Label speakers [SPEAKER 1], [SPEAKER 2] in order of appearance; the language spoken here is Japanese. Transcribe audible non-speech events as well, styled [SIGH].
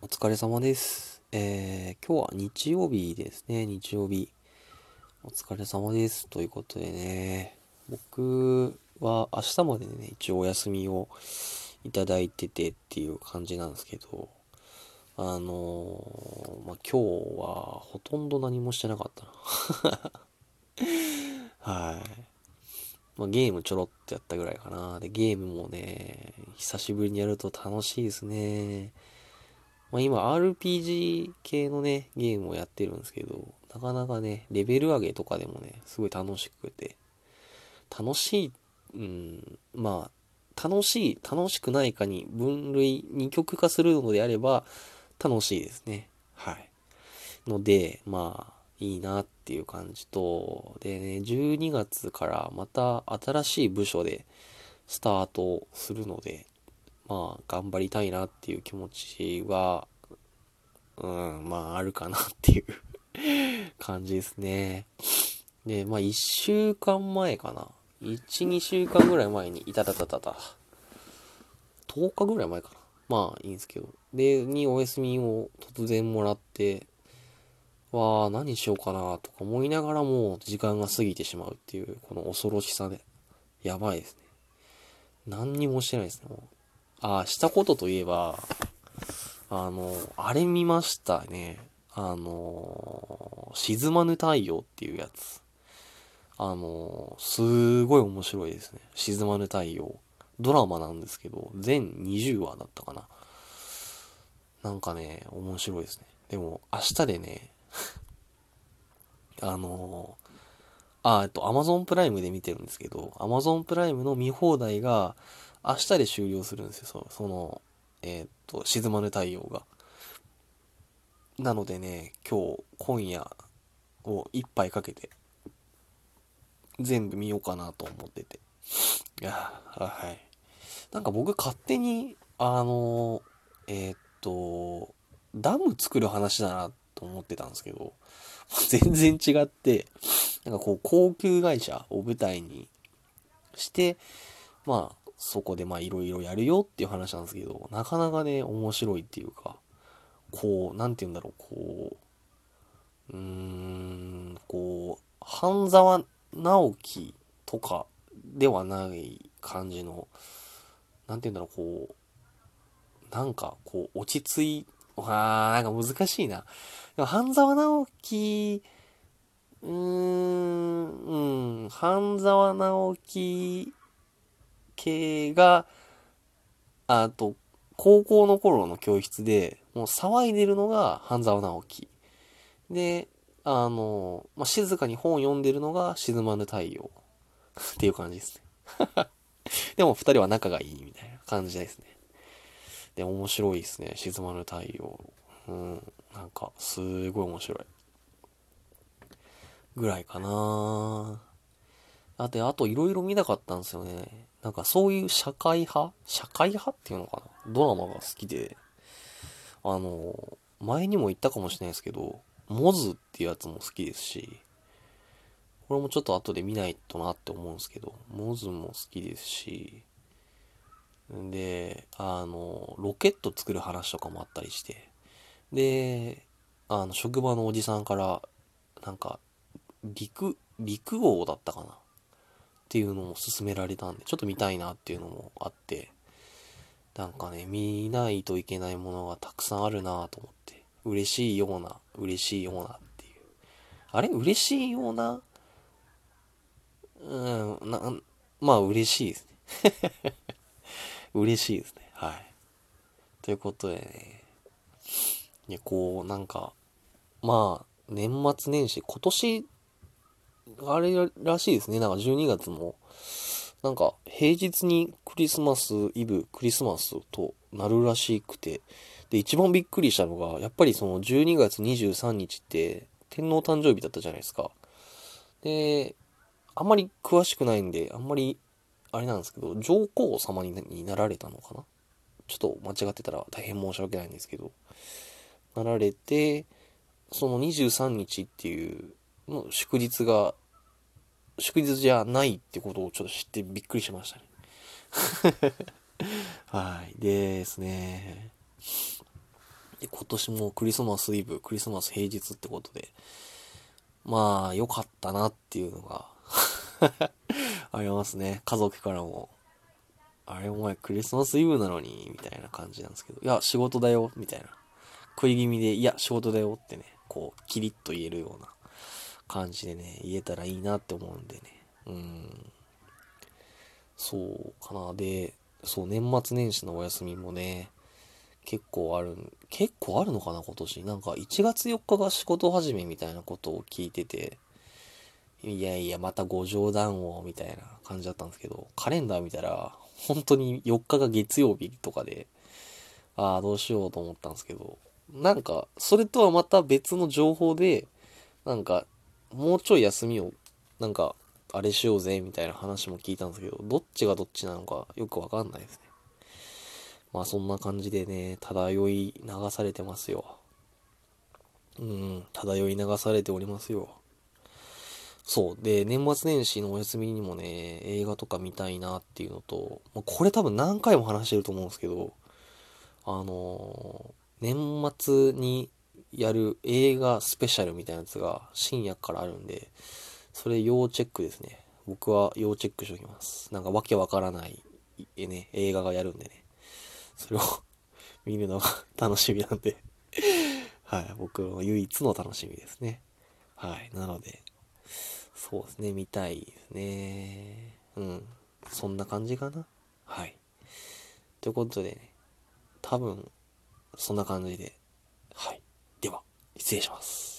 [SPEAKER 1] お疲れ様です。えー、今日は日曜日ですね、日曜日。お疲れ様です。ということでね、僕は明日までね、一応お休みをいただいててっていう感じなんですけど、あのーまあ、今日はほとんど何もしてなかったな。[LAUGHS] はい。まあ、ゲームちょろっとやったぐらいかな。で、ゲームもね、久しぶりにやると楽しいですね。まあ、今 RPG 系のね、ゲームをやってるんですけど、なかなかね、レベル上げとかでもね、すごい楽しくて、楽しい、うん、まあ、楽しい、楽しくないかに分類、二極化するのであれば、楽しいですね。はい。ので、まあ、いいなっていう感じと、でね、12月からまた新しい部署でスタートするので、まあ、頑張りたいなっていう気持ちは、うん、まあ、あるかなっていう感じですね。で、まあ、1週間前かな。1、2週間ぐらい前に、いたたたたた。10日ぐらい前かな。まあ、いいんですけど。で、にお休みを突然もらって、わあ、何しようかなとか思いながらも時間が過ぎてしまうっていう、この恐ろしさで。やばいですね。何にもしてないですね、もう。あ、したことといえば、あの、あれ見ましたね。あの、沈まぬ太陽っていうやつ。あの、すごい面白いですね。沈まぬ太陽。ドラマなんですけど、全20話だったかな。なんかね、面白いですね。でも、明日でね、[LAUGHS] あのあ、えっと、アマゾンプライムで見てるんですけど、アマゾンプライムの見放題が、明日で終了するんですよ。そその、えーっと、沈まぬ太陽が。なのでね、今日、今夜を一杯かけて、全部見ようかなと思ってて。いや、はい。なんか僕勝手に、あの、えーっと、ダム作る話だなと思ってたんですけど、[LAUGHS] 全然違って、なんかこう、高級会社を舞台にして、まあ、そこでまあいろいろやるよっていう話なんですけど、なかなかね、面白いっていうか、こう、なんて言うんだろう、こう、うーん、こう、半沢直樹とかではない感じの、なんて言うんだろう、こう、なんかこう、落ち着い、わー、なんか難しいな。でも半沢直樹、うーん、うん、半沢直樹系が、あと、高校の頃の教室で、もう騒いでるのが半沢直樹。で、あの、まあ、静かに本読んでるのが沈まぬ太陽。[LAUGHS] っていう感じですね。[LAUGHS] でも二人は仲がいいみたいな感じですね。で、面白いですね。沈まぬ太陽。うん。なんか、すごい面白い。ぐらいかなあと、あといろいろ見なかったんですよね。なんかそういう社会派？社会派っていうのかな？ドラマが好きで。あの、前にも言ったかもしれないですけど、モズっていうやつも好きですし、これもちょっと後で見ないとなって思うんですけど、モズも好きですし、で、あの、ロケット作る話とかもあったりして、で、あの、職場のおじさんから、なんか、陸、陸王だったかな？っていうのも勧められたんで、ちょっと見たいなっていうのもあって、なんかね、見ないといけないものがたくさんあるなと思って、嬉しいような、嬉しいようなっていう。あれ？嬉しいような？うん、な、まあ嬉しいですね。[LAUGHS] 嬉しいですね。はい。ということでね、いや、こう、なんか、まあ、年末年始、今年、あれらしいですね。なんか12月も、なんか平日にクリスマスイブ、クリスマスとなるらしくて、で、一番びっくりしたのが、やっぱりその12月23日って天皇誕生日だったじゃないですか。で、あんまり詳しくないんで、あんまり、あれなんですけど、上皇様にになられたのかな？ちょっと間違ってたら大変申し訳ないんですけど、なられて、その23日っていうの祝日が、祝日じゃないってことをちょっと知ってびっくりしましたね。[LAUGHS] はい。でですね。で、今年もクリスマスイブ、クリスマス平日ってことで、まあ、良かったなっていうのが [LAUGHS] ありますね。家族からも。あれお前クリスマスイブなのに、みたいな感じなんですけど、いや、仕事だよ、みたいな。食い気味で、いや、仕事だよってね、こう、キリッと言えるような感じでね、言えたらいいなって思うんでね。うん。そうかな。で、そう、年末年始のお休みもね、結構ある、結構あるのかな、今年。なんか、1月4日が仕事始めみたいなことを聞いてて、いやいや、またご冗談を、みたいな感じだったんですけど、カレンダー見たら、本当に4日が月曜日とかで、ああ、どうしようと思ったんですけど、なんか、それとはまた別の情報で、なんか、もうちょい休みを、なんか、あれしようぜ、みたいな話も聞いたんですけど、どっちがどっちなのかよくわかんないですね。まあそんな感じでね、漂い流されてますよ。うん、漂い流されておりますよ。そう。で、年末年始のお休みにもね、映画とか見たいなっていうのと、まあ、これ多分何回も話してると思うんですけど、あのー、年末にやる映画スペシャルみたいなやつが深夜からあるんで、それ要チェックですね。僕は要チェックしておきます。なんかわけわからない、えね、映画がやるんでね。それを [LAUGHS] 見るのが楽しみなんで [LAUGHS] はい、僕の唯一の楽しみですね。はい、なので、そうですね、見たいですね。うん、そんな感じかな。はい。ということでね、多分、そんな感じで、はい。失礼します。